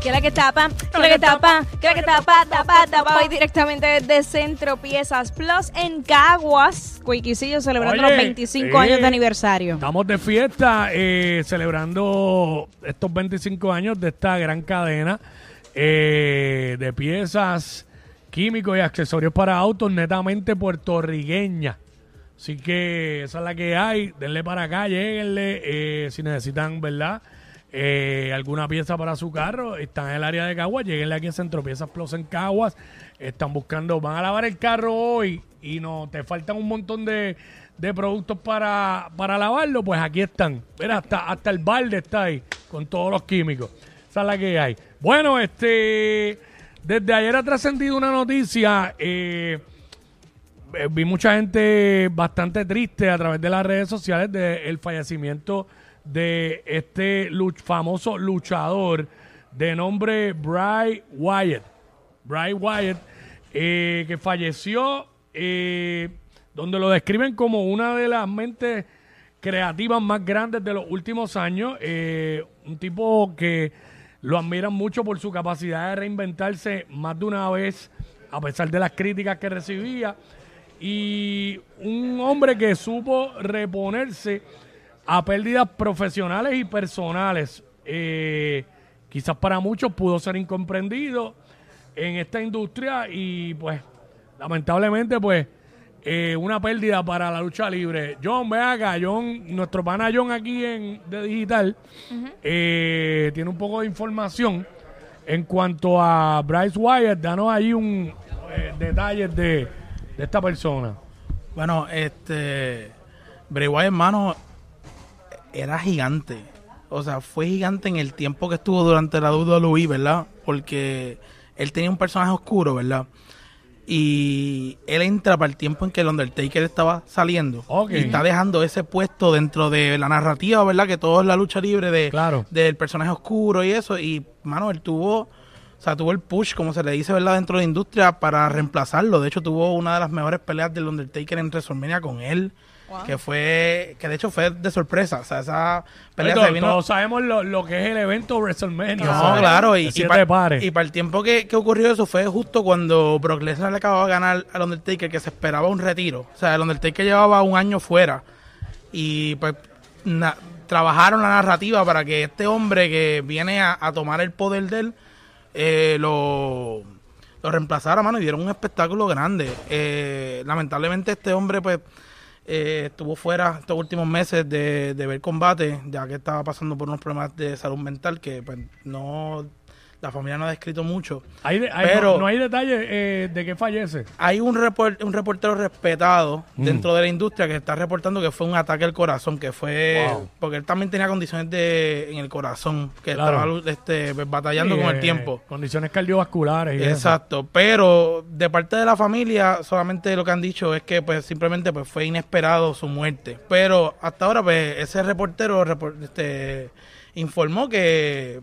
¡Ey! ¿Qué es la que tapa? ¿Qué es la que tapa? ¿Qué es la que tapa? Tapa, tapa. Hoy directamente desde Centro Piezas Plus en Caguas. Cuiquicillo celebrando Oye, los 25 eh, años de aniversario. Estamos de fiesta eh, celebrando estos 25 años de esta gran cadena eh, de piezas, químicos y accesorios para autos netamente puertorriqueña. Así que esa es la que hay. Denle para acá, lleguenle. eh, si necesitan, ¿verdad? Eh, alguna pieza para su carro, están en el área de Caguas, lleguenle aquí en Centro Piezas Plus en Caguas. Están buscando, van a lavar el carro hoy y no te faltan un montón de, de productos para, para lavarlo, pues aquí están. Mira, hasta, hasta el balde está ahí con todos los químicos. Esa es la que hay. Bueno, este, desde ayer ha trascendido una noticia. eh, eh, vi mucha gente bastante triste a través de las redes sociales del fallecimiento de este famoso luchador de nombre Bray Wyatt. Bray Wyatt, eh, que falleció, eh, donde lo describen como una de las mentes creativas más grandes de los últimos años. eh, un tipo que lo admiran mucho por su capacidad de reinventarse más de una vez, a pesar de las críticas que recibía. Y un hombre que supo reponerse a pérdidas profesionales y personales. Eh, quizás para muchos pudo ser incomprendido en esta industria y pues lamentablemente pues eh, una pérdida para la lucha libre. John, ve acá, John, nuestro pana John aquí en de digital eh, tiene un poco de información en cuanto a Bryce Wyatt. Danos ahí un eh, detalles de, de esta persona. Bueno, este. Bray Wyatt, hermano, era gigante. O sea, fue gigante en el tiempo que estuvo durante la WWE, ¿verdad? Porque él tenía un personaje oscuro, ¿verdad? Y él entra para el tiempo en que el Undertaker estaba saliendo. Y está dejando ese puesto dentro de la narrativa, ¿verdad? Que todo es la lucha libre de, Claro. del personaje oscuro y eso. Y, mano, él tuvo... O sea, tuvo el push, como se le dice, ¿verdad? Dentro de la industria para reemplazarlo. De hecho, tuvo una de las mejores peleas del Undertaker en WrestleMania con él. Que fue... Que de hecho fue de sorpresa. O sea, esa pelea se vino... todos sabemos lo, lo que es el evento WrestleMania. No, ¿sabes? claro, y, y, siete pa- pares. y para el tiempo que, que ocurrió eso fue justo cuando Brock Lesnar le acababa de ganar al Undertaker, que se esperaba un retiro. O sea, el Undertaker llevaba un año fuera. Y pues na- trabajaron la narrativa para que este hombre que viene a, a tomar el poder de él eh, lo, lo reemplazara, mano, y dieron un espectáculo grande. Eh, lamentablemente este hombre, pues, eh, estuvo fuera estos últimos meses de, de ver combate, ya que estaba pasando por unos problemas de salud mental que, pues, no... La familia no ha descrito mucho. Hay de- hay- pero- no, no hay detalles eh, de que fallece. Hay un, report- un reportero respetado Mm. dentro de la industria que está reportando que fue un ataque al corazón, que fue Wow. porque él también tenía condiciones de en el corazón, que Claro. estaba este, pues, batallando Sí, con eh, el tiempo. Condiciones cardiovasculares y eso. Exacto, pero de parte de la familia solamente lo que han dicho es que pues simplemente pues fue inesperado su muerte. Pero hasta ahora pues ese reportero repor- este, informó que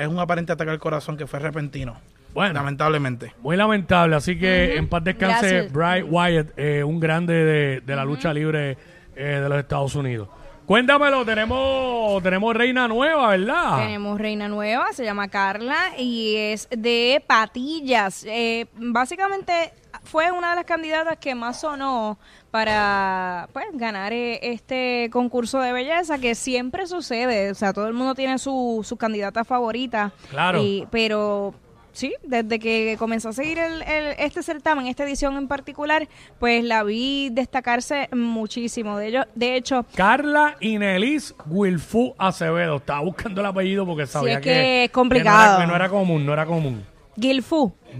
es un aparente ataque al corazón que fue repentino. Bueno. lamentablemente. Muy lamentable, así que en paz descanse Gracias. Bray Wyatt, eh, un grande de, de la lucha libre eh, de los Estados Unidos. Cuéntamelo, tenemos, tenemos reina nueva, ¿verdad? Tenemos reina nueva, se llama Carla y es de patillas. Eh, básicamente fue una de las candidatas que más sonó para pues, ganar eh, este concurso de belleza que siempre sucede. O sea, todo el mundo tiene su, su candidata favorita. Claro. Y- pero sí, desde que comenzó a seguir el, el- este certamen, esta edición en particular, pues la vi destacarse muchísimo. De, ello, de hecho, Carla Inelis Wilfu Acevedo. Estaba buscando el apellido porque sabía es que es que complicado. no era, que no era común, no era común. Es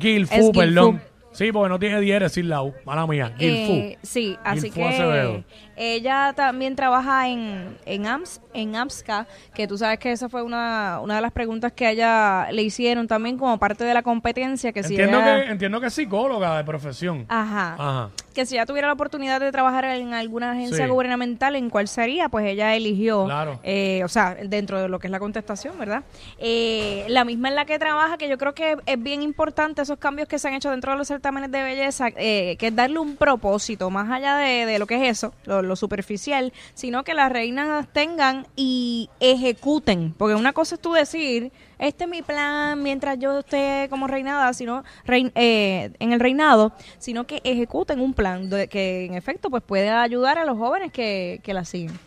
Gilfu. perdón. Sí, porque no tiene diéresis la U. Mala mía. Gilfu. Eh, sí, así Gilfu que Acevedo. Ella también trabaja en, en, AMS, en AMSCA, que tú sabes que esa fue una, una de las preguntas que a ella le hicieron también como parte de la competencia. Que entiendo, si ella- que, entiendo que es psicóloga de profesión. Ajá. Ajá. Que si ella tuviera la oportunidad de trabajar en alguna agencia Sí. gubernamental, ¿en cuál sería? Pues ella eligió, Claro. eh, o sea, dentro de lo que es la contestación, ¿verdad? Eh, la misma en la que trabaja, que yo creo que es bien importante esos cambios que se han hecho dentro de los certámenes de belleza, eh, que es darle un propósito, más allá de, de lo que es eso, lo, lo superficial, sino que las reinas tengan y ejecuten. Porque una cosa es tú decir, este es mi plan mientras yo esté como reinada, sino rein- eh, en el reinado, sino que ejecuten un plan que en efecto pues puede ayudar a los jóvenes que, que la siguen.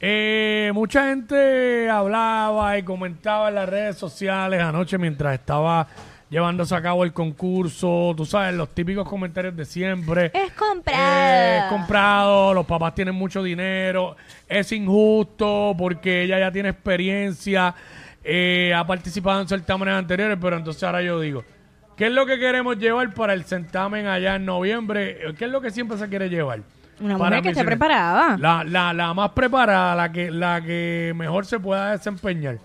Eh, mucha gente hablaba y comentaba en las redes sociales anoche mientras estaba llevándose a cabo el concurso. Tú sabes, los típicos comentarios de siempre. Es comprado. Eh, es comprado, los papás tienen mucho dinero, es injusto porque ella ya tiene experiencia, eh, ha participado en certámenes anteriores, pero entonces ahora yo digo, ¿qué es lo que queremos llevar para el certamen allá en noviembre? ¿Qué es lo que siempre se quiere llevar? Una Para mujer que esté preparada. La, la, la más preparada, la que, la que mejor se pueda desempeñar.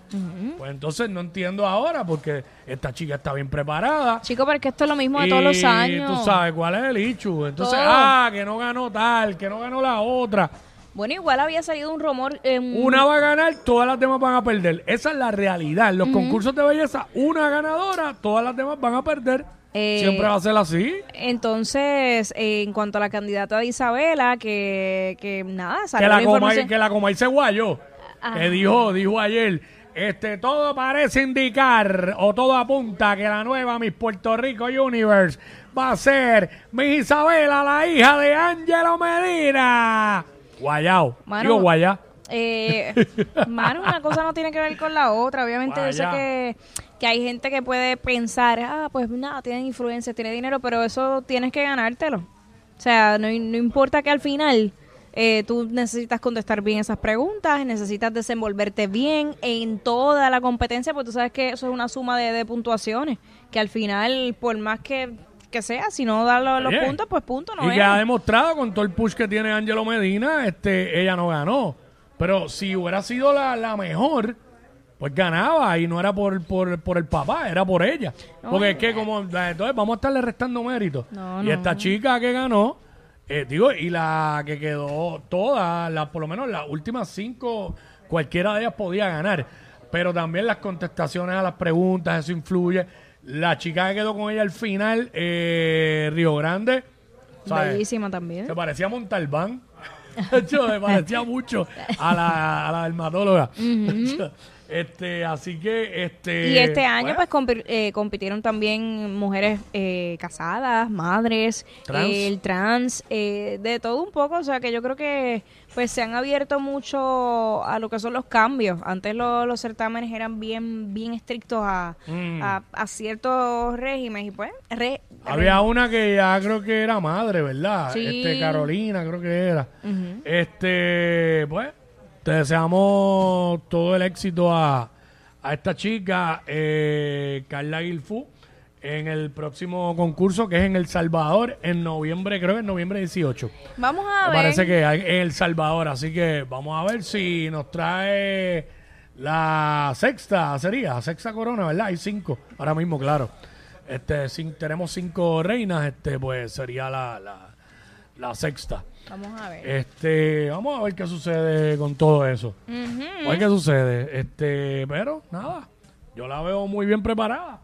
Pues entonces no entiendo ahora porque esta chica está bien preparada. Chico, porque esto es lo mismo de todos los Y años. tú sabes cuál es el issue. Entonces, Todo. ah, que no ganó tal, que no ganó la otra. Bueno, igual había salido un rumor. en Una va a ganar, todas las demás van a perder. Esa es la realidad. En los concursos de belleza, una ganadora, todas las demás van a perder. Eh, Siempre va a ser así. Entonces, eh, en cuanto a la candidata de Isabela, que, que nada, Que salió la, la información. que la coma y guayo. Ajá. Que dijo, dijo ayer, este, todo parece indicar o todo apunta que la nueva Miss Puerto Rico Universe va a ser Miss Isabela, la hija de Ángelo Medina. Guayao. Mano, Digo guayá. Eh, mano, una cosa no tiene que ver con la otra. Obviamente yo sé que, que hay gente que puede pensar, ah, pues nada, tienen influencia, tiene dinero, pero eso tienes que ganártelo. O sea, no, no importa que al final eh, tú necesitas contestar bien esas preguntas, necesitas desenvolverte bien en toda la competencia, porque tú sabes que eso es una suma de, de puntuaciones, que al final, por más que, que sea, si no da lo- los puntos, pues punto, no y es. que ha demostrado con todo el push que tiene Ángelo Medina, este, ella no ganó. Pero si hubiera sido la, la mejor, pues ganaba y no era por, por, por el papá, era por ella. No, Porque es que como, entonces vamos a estarle restando mérito. No, y no. esta chica que ganó, eh, digo, y la que quedó todas, la, por lo menos las últimas cinco, cualquiera de ellas podía ganar. Pero también las contestaciones a las preguntas, eso influye. La chica que quedó con ella al final, eh, Río Grande, ¿sabes? Bellísima también. Se parecía a Montalbán. Yo, me parecía mucho a la, a la dermatóloga. este, así que, este. Y este año, bueno, pues, compi- eh, compitieron también mujeres eh, casadas, madres, Trans. eh, el trans, eh, de todo un poco. O sea, que yo creo que, pues, se han abierto mucho a lo que son los cambios. Antes lo- los certámenes eran bien, bien estrictos a, Mm. a, a ciertos regímenes. Y pues, re- Había una que ya creo que era madre, ¿verdad? Sí. Este, Carolina, creo que era. Este, pues, te deseamos todo el éxito a, a esta chica, eh, Carla Guilfú, en el próximo concurso que es en El Salvador, en noviembre, creo que en noviembre 18. Vamos a Me ver. parece que hay en El Salvador, así que vamos a ver si nos trae la sexta, sería, sexta corona, ¿verdad? Hay cinco, ahora mismo, claro. Este, sin, tenemos cinco reinas, este, pues sería la, la, la sexta. Vamos a ver. Este, vamos a ver qué sucede con todo eso. A ver qué sucede. Este, pero nada, yo la veo muy bien preparada.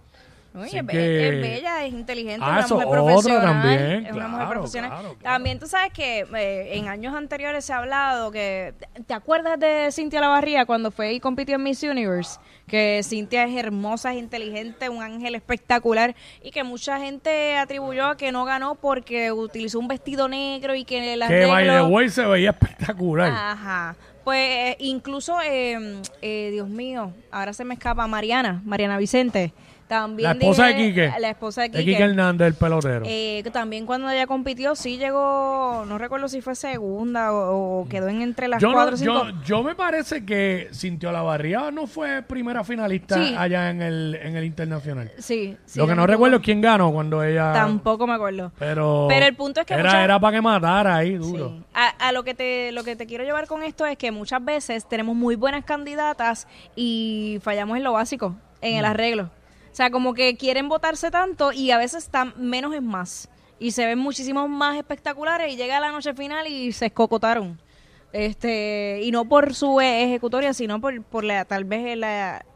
Así es, que- es bella, es inteligente, Ah, es una mujer profesional. también, es una mujer profesional. claro, claro. También tú sabes que eh, en años anteriores se ha hablado que... ¿Te acuerdas de Cintia Lavarría cuando fue y compitió en Miss Universe? Que Cintia es hermosa, es inteligente, un ángel espectacular y que mucha gente atribuyó a que no ganó porque utilizó un vestido negro y que el Que way se veía espectacular. Ajá. Pues eh, incluso, eh, eh, Dios mío, ahora se me escapa Mariana, Mariana Vicente. También La esposa de Quique. La esposa de De Quique. Quique Hernández, el pelotero. Eh, también cuando ella compitió, sí llegó, no recuerdo si fue segunda o, o quedó en entre las yo, cuatro cinco. yo, yo me parece que Cintia Olavarría no fue primera finalista Sí. allá en el, en el internacional. sí, sí, Lo que no recuerdo es quién ganó cuando ella... Tampoco me acuerdo. Pero, Pero el punto es que era, muchas- era para que matara ahí, duro. Sí. A, a lo que te lo que te quiero llevar con esto es que muchas veces tenemos muy buenas candidatas y fallamos en lo básico, en el arreglo. O sea, como que quieren votarse tanto y a veces están menos es más. Y se ven muchísimos más espectaculares y llega la noche final y se escocotaron. Este, y no por su ejecutoria, sino por, por la, tal vez el,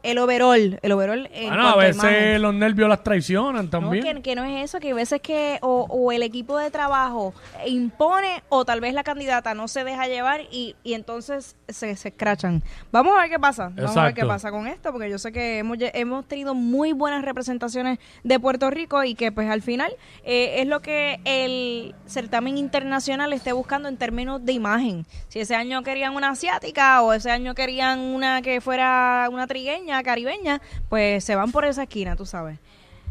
el overall, el overall Bueno, a a veces los nervios las traicionan No, también. que, que no es eso, que hay veces que o, o el equipo de trabajo impone o tal vez la candidata no se deja llevar y, y entonces se, se escrachan. Vamos a ver qué pasa. Vamos a ver qué pasa con esto, porque yo sé que hemos, hemos tenido muy buenas representaciones de Puerto Rico y que pues al final eh, es lo que el certamen internacional esté buscando en términos de imagen. Si ese año querían una asiática o ese año querían una que fuera una trigueña, caribeña, pues se van por esa esquina, tú sabes.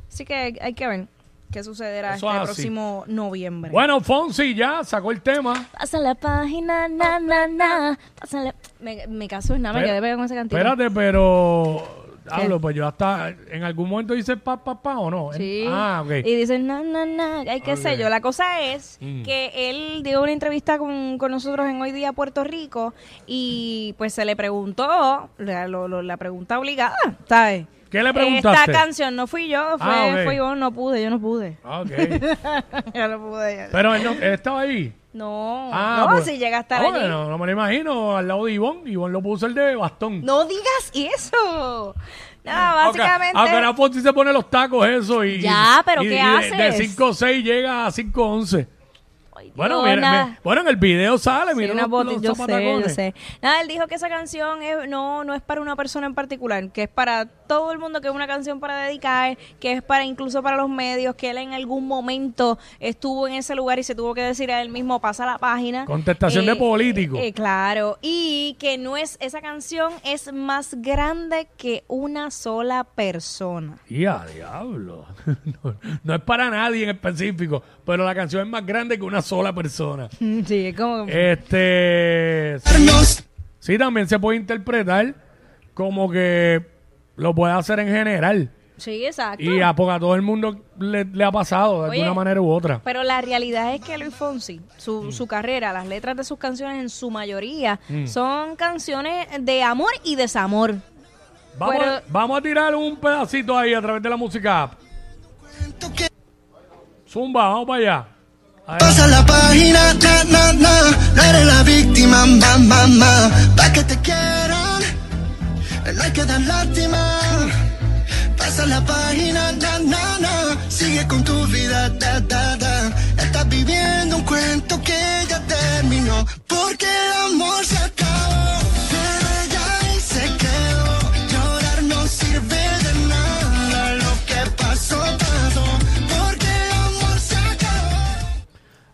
Así que hay, hay que ver qué sucederá Eso este es así. próximo noviembre. Bueno, Fonsi ya sacó el tema. Pasa la página, na, na, na. Pasa la... Me, me caso en nada, me quedé pegada con esa cantidad. Espérate, pero... Hablo, pues yo hasta... ¿En algún momento dice pa, pa, pa o no? Sí. Ah, ok. Y dicen, na, na, na. Ay, qué sé Ok. yo. La cosa es Mm. que él dio una entrevista con, con nosotros en Hoy Día Puerto Rico y pues se le preguntó, la, lo- lo- la pregunta obligada, ¿sabes? ¿Qué le preguntaste? Esta canción no fui yo, fue, Ah, yo, no pude, yo no pude. Ah, ok. yo no pude. ya. Pero él, no- él estaba ahí. No, Ah, no, pues- si llega a estar Ah, allí. bueno, no me lo imagino al lado de Ivonne. Ivonne lo puso el de bastón. No digas eso. No, básicamente. Aunque ahora Fonsi se pone los tacos eso y... Ya, pero y- ¿qué y de- haces? De 5'6 llega a 5'11. Ay, Bueno, Dios, mira, me- bueno, en el video sale, Sí, mira una los, yo sé, yo sé. Nada, él dijo que esa canción es- no, no es para una persona en particular, que es para todo el mundo, que es una canción para dedicar, que es para incluso para los medios, que él en algún momento estuvo en ese lugar y se tuvo que decir a él mismo, pasa la página. Contestación de político. eh, claro, y que no es, esa canción es más grande que una sola persona. Y a diablo. No, no es para nadie en específico, pero la canción es más grande que una sola persona. Sí, es como... Este. Sí, también se puede interpretar como que lo puede hacer en general. Sí, exacto. Y a, porque a todo el mundo le, le ha pasado de Oye, alguna manera u otra. Pero la realidad es que Luis Fonsi, su, su carrera, las letras de sus canciones en su mayoría Mm. son canciones de amor y desamor. Vamos, pero- vamos a tirar un pedacito ahí a través de la música app. Zumba, vamos para allá. Pasa la página, na, na, eres la víctima, ma, ma, ma, no hay que dar lástima. Pasa la página, na, na, na, sigue con tu vida, da, da, da. Estás viviendo un cuento que ya terminó, porque el amor se acabó, pero ya ahí se quedó. Llorar no sirve de nada, lo que pasó, pasó, porque el amor se acabó.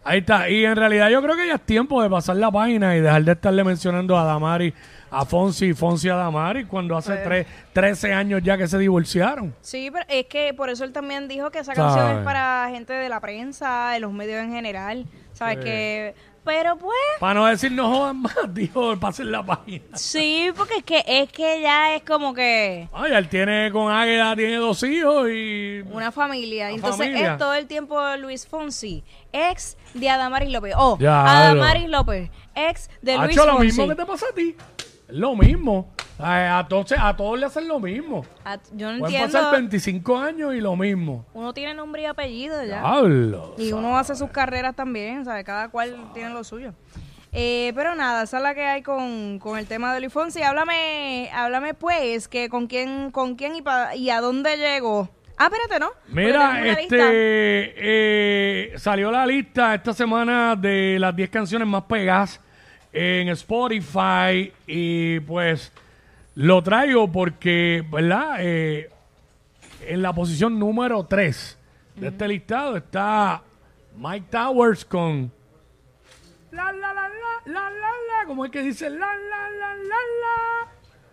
Ahí está. Y en realidad yo creo que ya es tiempo de pasar la página y dejar de estarle mencionando a Damari, a Fonsi, Fonsi a Damari, cuando hace tres, 13 años ya que se divorciaron. Sí, pero es que por eso él también dijo que esa canción es para gente de la prensa, de los medios en general. ¿Sabes? Sí. Que. Pero pues. Para no decir no jodan más, dijo, pasen la página. Sí, porque es que, es que ya es como que. Ay, él tiene con Águeda, tiene dos hijos y... Una familia. Una Entonces familia. es todo el tiempo Luis Fonsi, ex de Adamaris López. Oh, Ya, Adamaris López, ex de Ha Luis hecho lo Fonsi. mismo que te pasa a ti. Lo mismo. A, a todos, a todos le hacen lo mismo. Yo no Pueden entiendo. pasar 25 años y lo mismo. Uno tiene nombre y apellido ya. Diablo. Y uno hace sus carreras también, ¿sabes? Cada cual tiene lo suyo. Eh, pero nada, esa es la que hay con, con el tema de Luis Fonsi. Háblame, háblame pues, que con quién, con quién y, pa- y a dónde llegó. Ah, espérate, ¿no? Mira, este eh, salió la lista esta semana de las 10 canciones más pegadas en Spotify y pues lo traigo porque, ¿verdad? Eh, en la posición número 3 de este listado está Mike Towers con la la la la la la la, como es que dice la la la la la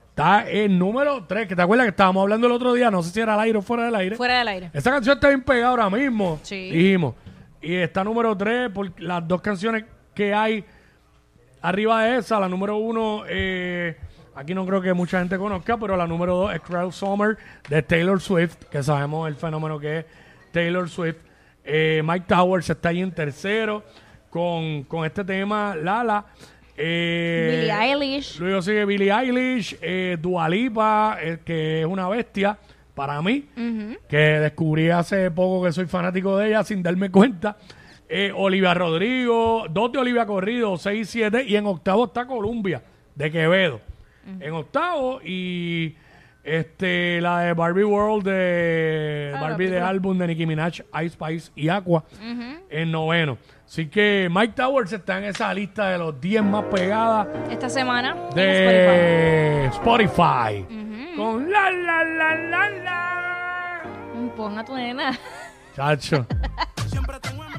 Está en número 3, que te acuerdas que estábamos hablando el otro día, no sé si era al aire o fuera del aire. Fuera del aire. Esa canción está bien pegada ahora mismo, Sí. dijimos. Y está número 3 por las dos canciones que hay arriba de esa. La número 1, aquí no creo que mucha gente conozca, pero la número 2 es Crowd Summer de Taylor Swift, que sabemos el fenómeno que es Taylor Swift. Eh, Mike Towers está ahí en tercero con, con este tema, Lala. Eh, Billie Eilish. Luego sigue Billie Eilish, eh, Dua Lipa, eh, que es una bestia para mí, que descubrí hace poco que soy fanático de ella sin darme cuenta. Eh, Olivia Rodrigo, dos de Olivia Corrido, 6 y 7, y en octavo está Columbia, de Quevedo. En octavo, y este la de Barbie World de Ah, Barbie de álbum de Nicki Minaj, Ice Spice y Aqua en noveno. Así que Mike Towers está en esa lista de los 10 más pegadas Esta semana en Spotify. de Spotify. Con la la la la la. Pon a tu nena. Chacho.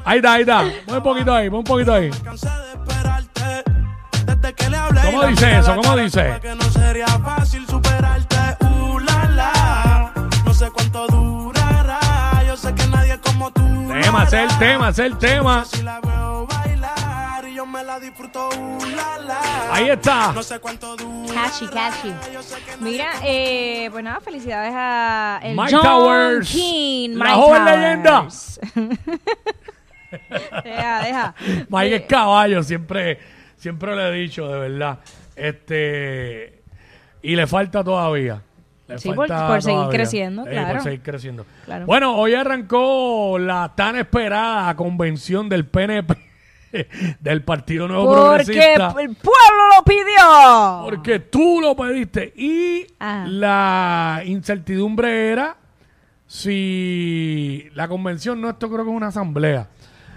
Ahí está, ahí está. Pon un poquito ahí, pon un poquito ahí. ¿Cómo dice eso? ¿Cómo dice? supe Que no sería fácil superarte. La, la. No sé cuánto durará. Yo sé que nadie como tú. lo Tema, es el tema, es el tema. Ahí está. Sé. Catchy, catchy. Mira, eh, pues nada, felicidades a el Mike John Towers, King, la Mike joven Towers. deja, deja. Mike es caballo, siempre, siempre le he dicho, de verdad. Este. Y le falta todavía. Le Sí, por- falta por seguir todavía. creciendo, Sí, claro. por seguir creciendo. Claro. Bueno, hoy arrancó la tan esperada convención del PNP, del Partido Nuevo Porque Progresista. el pueblo lo pidió. Porque tú lo pediste. Y Ah. la incertidumbre era si la convención, no, esto creo que es una asamblea.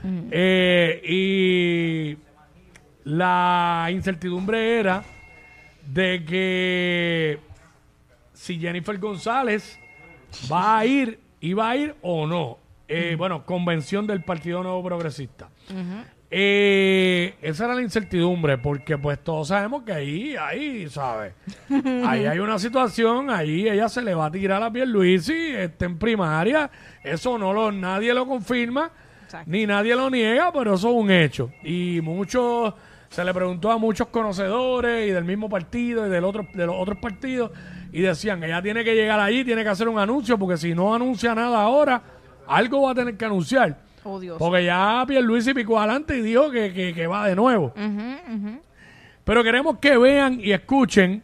Eh, y la incertidumbre era de que si Jennifer González va a ir, iba a ir o no. Eh, Bueno, convención del Partido Nuevo Progresista. Eh, esa era la incertidumbre, porque pues todos sabemos que ahí, ahí, ¿sabes? ahí hay una situación, ahí ella se le va a tirar a Pierluisi, este, en primaria, eso no lo, nadie lo confirma, Exacto. ni nadie lo niega, pero eso es un hecho. Y muchos, se le preguntó a muchos conocedores y del mismo partido y del otro, de los otros partidos, y decían, ella tiene que llegar allí, tiene que hacer un anuncio, porque si no anuncia nada ahora, algo va a tener que anunciar. Oh, Dios. Porque ya Pierluisi picó adelante y dijo que, que- que va de nuevo. Pero queremos que vean y escuchen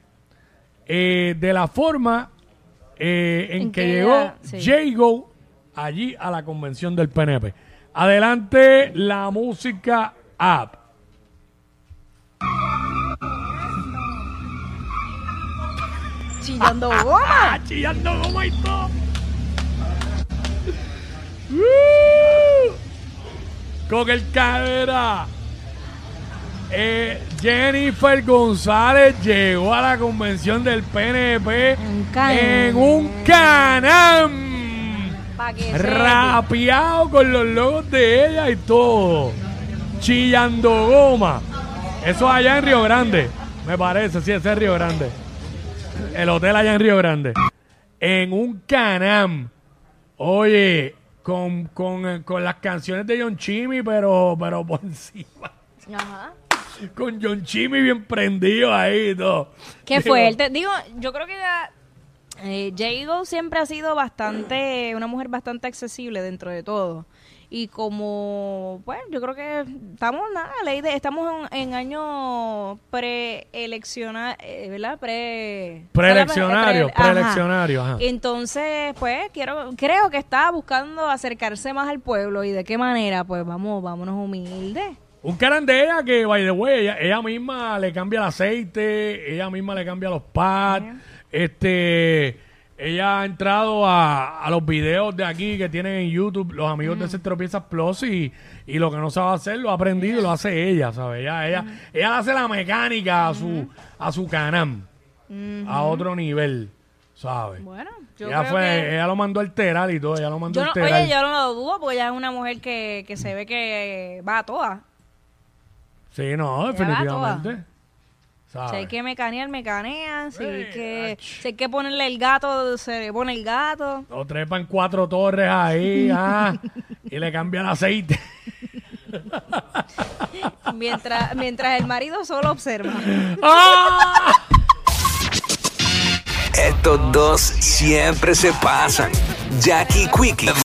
eh, de la forma eh, en, En que, que llegó sí. Jago allí a la convención del PNP. Adelante la música app. Chillando goma. ¡Ah, chillando como y todo! ¡Uh! Con el cadera. Eh, Jennifer González llegó a la convención del PNP en un canam. Pa' que sepa. Rapeado con los logos de ella y todo. Chillando goma. Eso allá en Río Grande. Me parece, sí, ese es Río Grande. El hotel allá en Río Grande. En un canam. Oye, con, con, eh, con las canciones de John Chimmy, pero, pero por encima. Ajá. Con John Chimmy bien prendido ahí y todo. Qué Digo, fuerte. Digo, yo creo que ya, eh, Jago siempre ha sido bastante, una mujer bastante accesible dentro de todo. Y como, pues, yo creo que estamos, nada, ley de, estamos en, en año preeleccional, eh, ¿verdad? Pre, Preeleccionario, ajá. preeleccionario, ajá. Entonces, pues, quiero, creo que está buscando acercarse más al pueblo. ¿Y de qué manera? Pues vamos, vámonos humildes. Un canal de ella que, by the way, ella, ella misma le cambia el aceite, ella misma le cambia los pads, este, ella ha entrado a, a los videos de aquí que tienen en YouTube los amigos de Centro Piezas Plus y, y lo que no sabe hacer lo ha aprendido y lo hace ella, ¿sabes? Ella, ella, ella hace la mecánica a su, a su canam, a otro nivel, ¿sabes? Bueno, yo ella, creo fue, que... ella lo mandó a alterar y todo, ella lo mandó Yo a no, alterar. oye, yo no lo dudo porque ella es una mujer que, que se ve que va a todas. Sí, no, Ella va Si hay que mecanear, mecanean. Si hay que, si hay que ponerle el gato, se le pone el gato. O trepan cuatro torres ahí, ah, y le cambia el aceite. Mientras, mientras el marido solo observa. ¡Ah! Estos dos siempre se pasan. Jackie Quickie